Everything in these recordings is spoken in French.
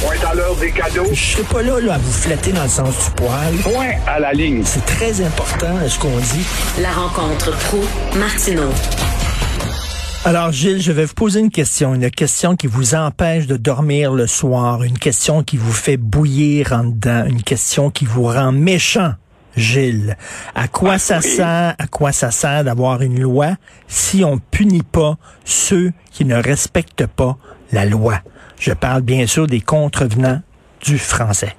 Point à l'heure des cadeaux. Je serai pas là, là à vous flatter dans le sens du poil. Point à la ligne. C'est très important, ce qu'on dit. La rencontre pro martineau Alors, Gilles, je vais vous poser une question. Une question qui vous empêche de dormir le soir. Une question qui vous fait bouillir en dedans. Une question qui vous rend méchant. Gilles, à quoi ça sert, à quoi ça sert d'avoir une loi si on punit pas ceux qui ne respectent pas la loi? Je parle bien sûr des contrevenants du français.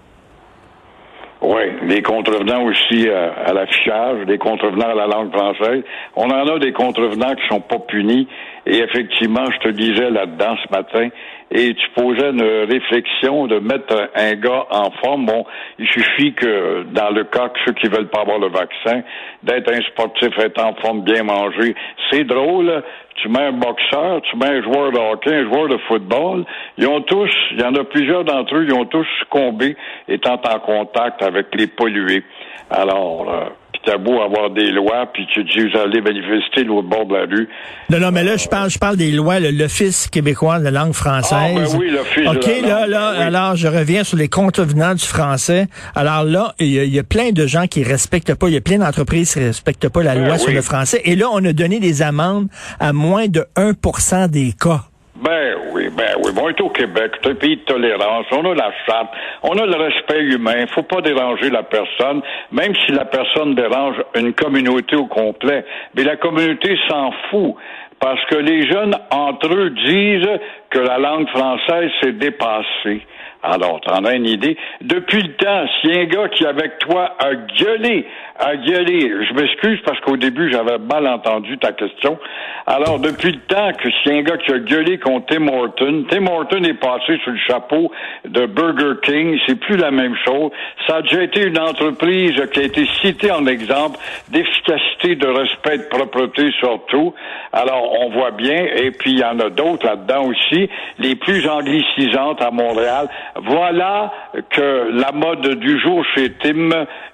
Oui, les contrevenants aussi euh, à l'affichage, des contrevenants à la langue française. On en a des contrevenants qui sont pas punis. Et effectivement, je te disais là-dedans ce matin, et tu posais une réflexion de mettre un gars en forme. Bon, il suffit que dans le cas que ceux qui veulent pas avoir le vaccin, d'être un sportif, être en forme, bien manger. C'est drôle. Tu mets un boxeur, tu mets un joueur de hockey, un joueur de football. Ils ont tous, il y en a plusieurs d'entre eux, ils ont tous succombé étant en contact avec les pollués. Alors, euh, puis t'as beau avoir des lois, puis tu dis vous allez manifester l'autre bord de la rue. Non, non, mais là, je parle, je parle des lois, l'Office québécois de la langue française. Ah, ben oui, l'Office de OK, la là, langue, là, oui. alors, je reviens sur les contrevenants du français. Alors là, il y, a- il y a plein de gens qui respectent pas, il y a plein d'entreprises qui respectent pas la Ben loi sur le français. Et là, on a donné des amendes à moins de 1% des cas. Ben oui, ben oui. Bon, on est au Québec, c'est un pays de tolérance. On a la charte, on a le respect humain. faut pas déranger la personne, même si la personne dérange une communauté au complet. Mais la communauté s'en fout. Parce que les jeunes, entre eux, disent que la langue française s'est dépassée. Alors, t'en as une idée? Depuis le temps, si un gars qui, avec toi, a gueulé, a gueulé, je m'excuse parce qu'au début, j'avais mal entendu ta question. Alors, depuis le temps que si un gars qui a gueulé contre Tim Horton, Tim Horton est passé sous le chapeau de Burger King, c'est plus la même chose. Ça a déjà été une entreprise qui a été citée en exemple d'efficacité, de respect, de propreté surtout. Alors, on voit bien, et puis il y en a d'autres là-dedans aussi, les plus anglicisantes à Montréal. Voilà que la mode du jour chez Tim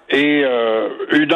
est euh, une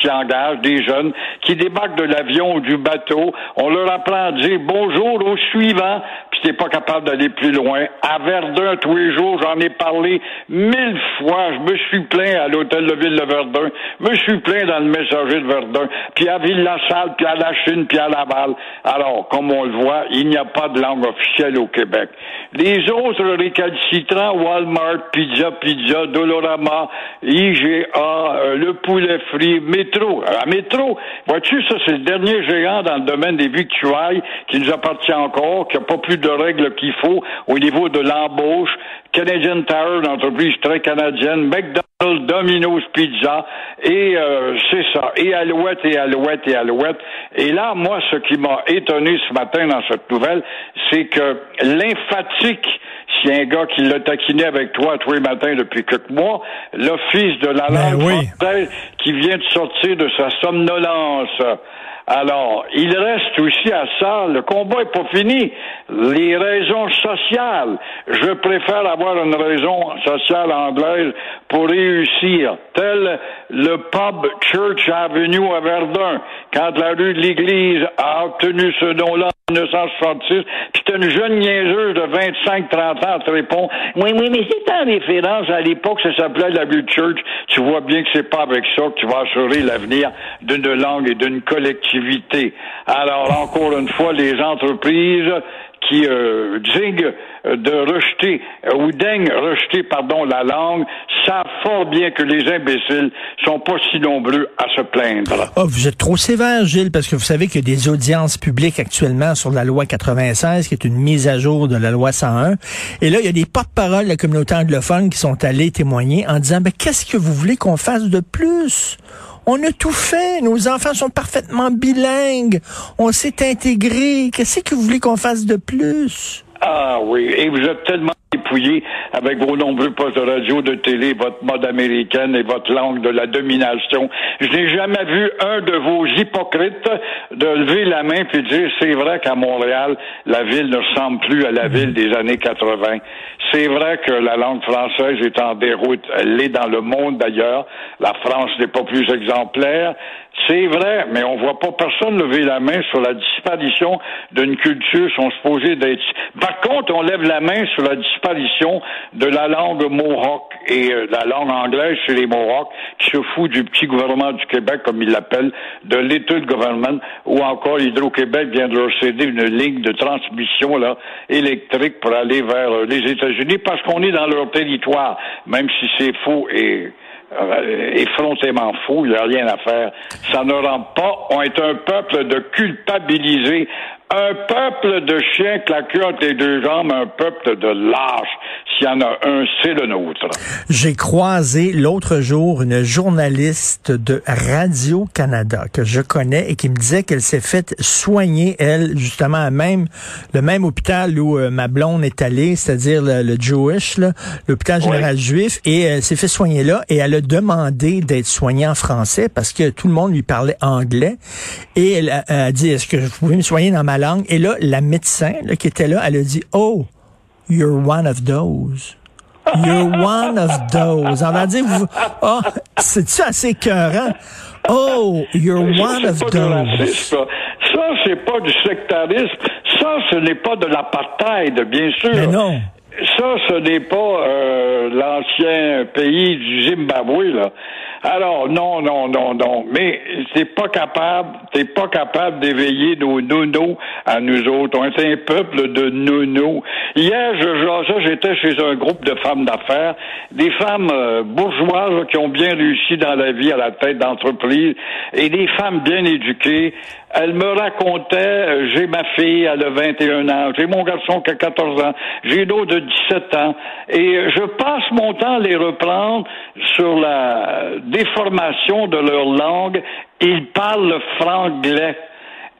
qui engage des jeunes qui débarquent de l'avion ou du bateau. On leur apprend à dire bonjour au suivant, puis t'es pas capable d'aller plus loin. À Verdun, tous les jours, j'en ai parlé mille fois. Je me suis plaint à l'hôtel de ville de Verdun, je me suis plaint dans le messager de Verdun, puis à Ville-la-Salle, puis à la Chine, puis à Laval. Alors, comme on le voit, il n'y a pas de langue officielle au Québec. Les autres récalcitrants, Walmart, Pizza, Pizza, Dolorama, IGA, euh, le poulet frit, Métro. À Métro, vois-tu, ça, c'est le dernier géant dans le domaine des victuailles qui nous appartient encore, qui n'a pas plus de règles qu'il faut au niveau de l'embauche. Canadian Tower, une entreprise très canadienne, McDonald's, Domino's Pizza, et euh, c'est ça, et Alouette, et Alouette, et Alouette. Et là, moi, ce qui m'a étonné ce matin dans cette nouvelle, c'est que lymphatique, si un gars qui l'a taquiné avec toi tous les matins depuis quelques mois, l'Office de la Ben langue oui. française qui vient de sortir de sa somnolence. Alors, il reste aussi à ça, le combat est pas fini. Les raisons sociales. Je préfère avoir une raison sociale anglaise pour réussir, tel le pub Church Avenue à Verdun, quand la rue de l'Église a obtenu ce nom-là en 1966, puis une jeune niaiseuse de 25-30 ans qui répond Oui, oui, mais c'est en référence à l'époque, ça s'appelait la rue Church. Tu vois bien que c'est pas avec ça que tu vas assurer l'avenir d'une langue et d'une collectivité. Alors, encore une fois, les entreprises qui euh, digne de rejeter euh, ou rejeter la langue savent fort bien que les imbéciles sont pas si nombreux à se plaindre. Oh, vous êtes trop sévère, Gilles, parce que vous savez qu'il y a des audiences publiques actuellement sur la loi 96, qui est une mise à jour de la loi 101. Et là, il y a des porte-paroles de la communauté anglophone qui sont allés témoigner en disant, ben, qu'est-ce que vous voulez qu'on fasse de plus? On a tout fait. Nos enfants sont parfaitement bilingues. On s'est intégrés. Qu'est-ce que vous voulez qu'on fasse de plus? Ah oui, et vous êtes tellement dépouillé avec vos nombreux postes de radio, de télé, votre mode américaine et votre langue de la domination. Je n'ai jamais vu un de vos hypocrites de lever la main puis dire c'est vrai qu'à Montréal, la ville ne ressemble plus à la ville des années 80. C'est vrai que la langue française est en déroute. Elle l'est dans le monde d'ailleurs. La France n'est pas plus exemplaire. C'est vrai, mais on voit pas personne lever la main sur la disparition d'une culture sont supposés d'être. Par contre, on lève la main sur la disparition de la langue mohawk et euh, la langue anglaise chez les mohawks qui se fout du petit gouvernement du Québec, comme ils l'appellent, de l'État de gouvernement, ou encore Hydro-Québec vient de leur céder une ligne de transmission là électrique pour aller vers euh, les États-Unis parce qu'on est dans leur territoire, même si c'est faux et euh, effrontément faux, il n'y a rien à faire. Ça ne rend pas, on est un peuple de culpabiliser un peuple de chiens claqués entre les deux jambes, un peuple de lâches. S'il y en a un, c'est le nôtre. J'ai croisé l'autre jour une journaliste de Radio-Canada que je connais et qui me disait qu'elle s'est faite soigner, elle, justement, à même, le même hôpital où euh, ma blonde est allée, c'est-à-dire le, le Jewish, l'hôpital général juif, et elle s'est fait soigner là et elle a demandé d'être soignée en français parce que tout le monde lui parlait anglais. Et elle a, a dit, est-ce que vous pouvez me soigner dans ma langue? Et là, la médecin là, qui était là, elle a dit, oh, You're one of those. You're one of those. On va dire, vous, oh, c'est-tu assez écœurant? Oh, you're one of those. ça. Ça, c'est pas du sectarisme. Ça, ce n'est pas de l'apartheid, bien sûr. Mais non. Ça, ce n'est pas euh, l'ancien pays du Zimbabwe, là. Alors, non, non, non, non. Mais t'es pas capable, t'es pas capable d'éveiller nos nounous à nous autres. On est un peuple de nounous. Hier, je j'étais chez un groupe de femmes d'affaires, des femmes euh, bourgeoises qui ont bien réussi dans la vie à la tête d'entreprise et des femmes bien éduquées. Elle me racontait, euh, j'ai ma fille, elle a 21 ans, j'ai mon garçon qui a 14 ans, j'ai d'autres de 17 ans, et je passe mon temps à les reprendre sur la déformation de leur langue. Ils parlent le franglais.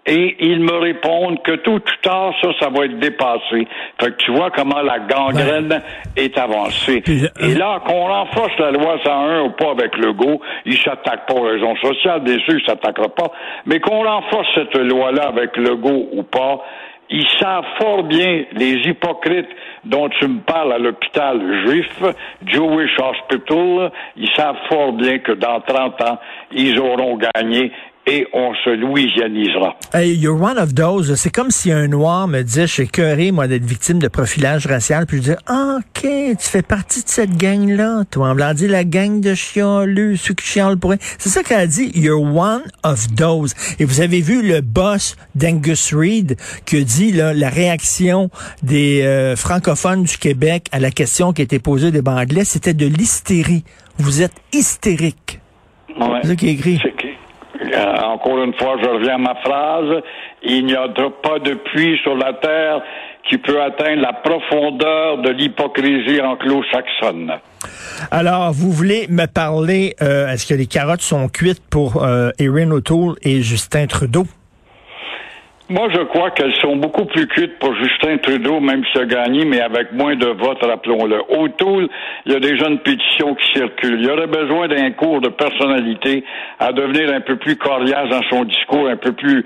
Et ils me répondent que tôt ou tard, ça, ça va être dépassé. Fait que tu vois comment la gangrène est avancée. Puis, euh, Et là, qu'on renforce la loi 101 ou pas avec le go, il s'attaque pas aux raisons sociales, bien sûr, il s'attaquera pas, mais qu'on renforce cette loi-là avec le go ou pas, ils savent fort bien, les hypocrites dont tu me parles à l'hôpital juif, Jewish Hospital, ils savent fort bien que dans 30 ans, ils auront gagné et on se louisianisera. Hey, you're one of those. C'est comme si un noir me disait, je suis écœuré, moi, d'être victime de profilage racial, puis je dis, ah, OK, tu fais partie de cette gang-là, toi. On dit la gang de chialeux, ceux qui chialent pour rien. C'est ça qu'elle a dit, you're one of those. Et vous avez vu le boss d'Angus Reid qui a dit, là, la réaction des euh, francophones du Québec à la question qui a été posée des Anglais, c'était de l'hystérie. Vous êtes hystérique. Ouais. C'est ça qui est écrit. Encore une fois, je reviens à ma phrase. Il n'y a pas de puits sur la terre qui peut atteindre la profondeur de l'hypocrisie anglo-saxonne. Alors, vous voulez me parler, euh, est-ce que les carottes sont cuites pour euh, Erin O'Toole et Justin Trudeau? Moi, je crois qu'elles sont beaucoup plus cuites pour Justin Trudeau, même s'il a gagné, mais avec moins de votes, rappelons-le. Autour, il y a déjà une pétition qui circule. Il y aurait besoin d'un cours de personnalité à devenir un peu plus coriace dans son discours, un peu plus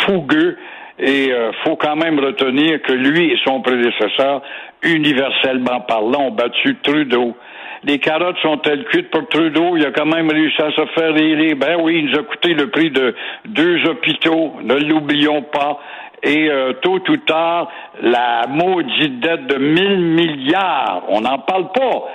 fougueux. Et euh, faut quand même retenir que lui et son prédécesseur, universellement parlant, ont battu Trudeau. Les carottes sont-elles cuites pour Trudeau? Il a quand même réussi à se faire élire. Ben oui, il nous a coûté le prix de deux hôpitaux, ne l'oublions pas. Et euh, tôt ou tard, la maudite dette de 1000 milliards, on n'en parle pas.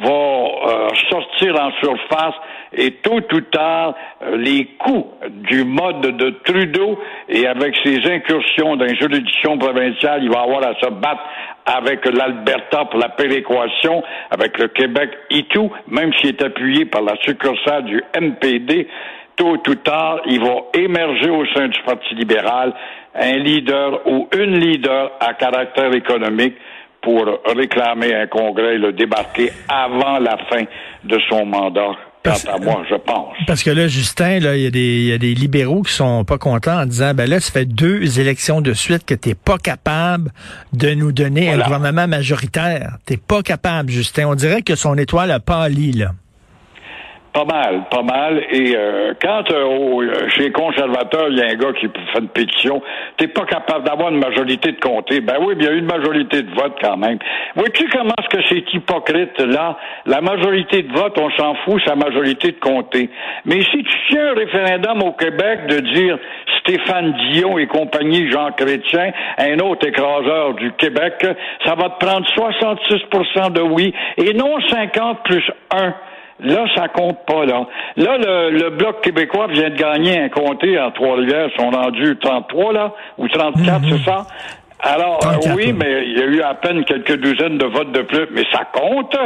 va euh, sortir en surface et tôt ou tard, euh, les coûts du mode de Trudeau et avec ses incursions dans les juridictions provinciales, il va avoir à se battre avec l'Alberta pour la péréquation, avec le Québec et tout, même s'il est appuyé par la succursale du MPD, tôt ou tard, il va émerger au sein du Parti libéral un leader ou une leader à caractère économique pour réclamer un congrès et le débarquer avant la fin de son mandat. Quant à moi, je pense. Parce que là, Justin, là, il y, a des, y a des libéraux qui sont pas contents en disant, ben là, ça fait deux élections de suite que t'es pas capable de nous donner un gouvernement majoritaire. T'es pas capable, Justin. On dirait que son étoile a pâli, là. Pas mal, pas mal. Et euh, quand euh, chez les conservateurs, il y a un gars qui fait une pétition, t'es pas capable d'avoir une majorité de comté. Ben oui, il y a une majorité de vote quand même. Vois-tu comment est-ce que c'est hypocrite là? La majorité de vote, on s'en fout, c'est la majorité de comté. Mais si tu tiens un référendum au Québec de dire Stéphane Dion et compagnie Jean Chrétien, un autre écraseur du Québec, ça va te prendre 66% de oui et non 50 plus 1. Là, ça compte pas, là. Là, le, Bloc québécois vient de gagner un comté en Trois-Rivières. Ils sont rendus 33, là, ou 34, mhm. c'est ça? Alors, oui, mais il y a eu à peine quelques douzaines de votes de plus, mais ça compte.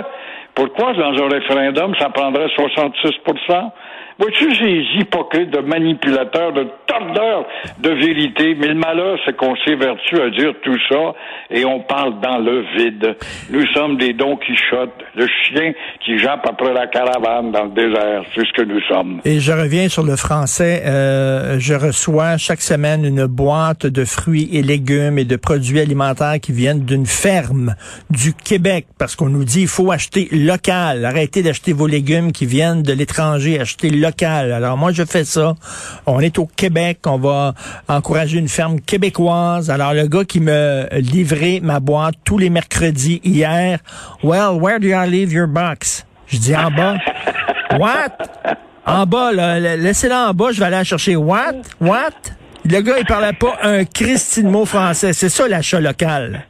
Pourquoi, dans un référendum, ça prendrait 66% Vois-tu ces hypocrites de manipulateurs, de tordeurs de vérité? Mais le malheur, c'est qu'on s'évertue à dire tout ça et on parle dans le vide. Nous sommes des Don Quichotte, le chien qui jappe après la caravane dans le désert. C'est ce que nous sommes. Et je reviens sur le français. Euh, je reçois chaque semaine une boîte de fruits et légumes et de produits alimentaires qui viennent d'une ferme du Québec parce qu'on nous dit il faut acheter local. Arrêtez d'acheter vos légumes qui viennent de l'étranger. Achetez local alors moi, je fais ça. On est au Québec, on va encourager une ferme québécoise. Alors le gars qui me livrait ma boîte tous les mercredis hier, well, where do I leave your box? Je dis en bas. What? En bas, là, laissez-la en bas, je vais aller la chercher. What? What? Le gars, il parlait pas un Christy de mot français. C'est ça l'achat local.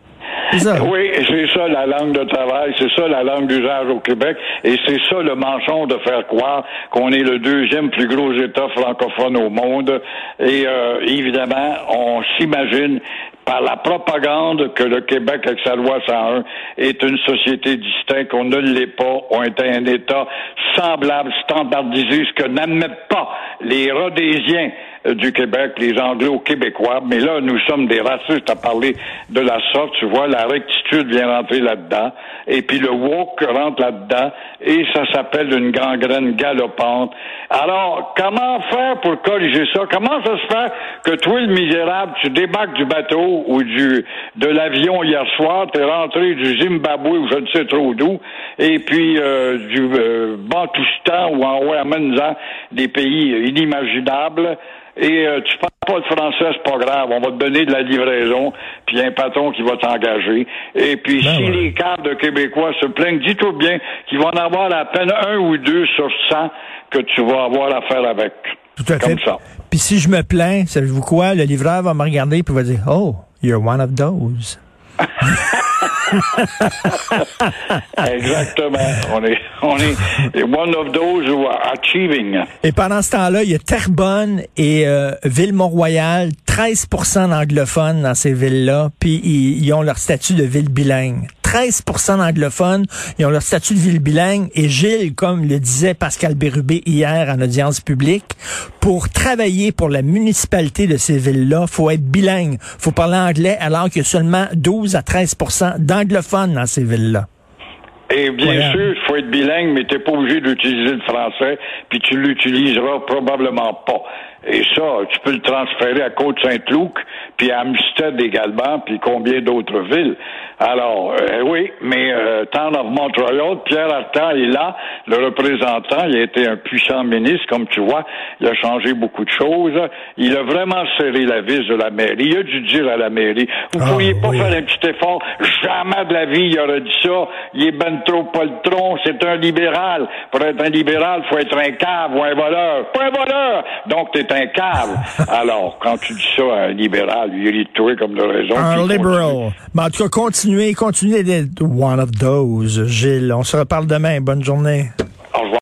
Oui, c'est ça la langue de travail, c'est ça la langue d'usage au Québec, et c'est ça le mensonge de faire croire qu'on est le deuxième plus gros État francophone au monde. Et euh, évidemment, on s'imagine par la propagande que le Québec, avec sa loi 101, est une société distincte, qu'on ne l'est pas, on est un État semblable, standardisé, ce que n'admettent pas les Rhodésiens du Québec, les Anglo-Québécois, mais là, nous sommes des racistes à parler de la sorte. Tu vois, la rectitude vient rentrer là-dedans, et puis le woke rentre là-dedans, et ça s'appelle une gangrène galopante. Alors, comment faire pour corriger ça? Comment ça se fait que toi, le misérable, tu débarques du bateau ou du de l'avion hier soir, tu es rentré du Zimbabwe ou je ne sais trop d'où, et puis euh, du euh, Bantoustan ou en Ouamenzan, des pays inimaginables, et euh, tu parles pas de français, c'est pas grave. On va te donner de la livraison, puis un patron qui va t'engager. Et puis ben si les cadres de Québécois se plaignent, dis-toi bien qu'ils vont en avoir à peine un ou deux sur cent que tu vas avoir à faire avec. Tout à fait. Ça. Puis si je me plains, savez-vous quoi? Le livreur va me regarder et va dire Oh, you're one of those. Exactement. On est, on est one of those who are achieving. Et pendant ce temps-là, il y a Terrebonne et euh, Ville-Mont-Royal, 13% d'anglophones dans ces villes-là, puis ils, ont leur statut de ville bilingue. 13% d'anglophones, ils ont leur statut de ville bilingue. Et Gilles, comme le disait Pascal Bérubé hier en audience publique, pour travailler pour la municipalité de ces villes-là, faut être bilingue. faut parler anglais alors qu'il y a seulement 12 à 13% d'anglophones dans ces villes-là. Et bien sûr, il faut être bilingue, mais tu n'es pas obligé d'utiliser le français, puis tu l'utiliseras probablement pas. Et ça, tu peux le transférer à Côte-Saint-Luc, puis à Amstead également, puis combien d'autres villes. Alors, euh, oui, mais euh, Town of Montreal, Pierre Artan est là, le représentant, il a été un puissant ministre, comme tu vois, il a changé beaucoup de choses. Il a vraiment serré la vis de la mairie. Il a dû dire à la mairie, vous ne ah, pourriez pas faire un petit effort, jamais de la vie il aurait dit ça, il est ben trop poltron, c'est un libéral. Pour être un libéral, faut être un cave ou un voleur. Pas un voleur! Donc, t'es un. Alors, quand tu dis ça à un libéral, il est trouvé comme de raison. Un liberal. Mais en tout cas, continuez, continuez d'être one of those, Gilles. On se reparle demain. Bonne journée.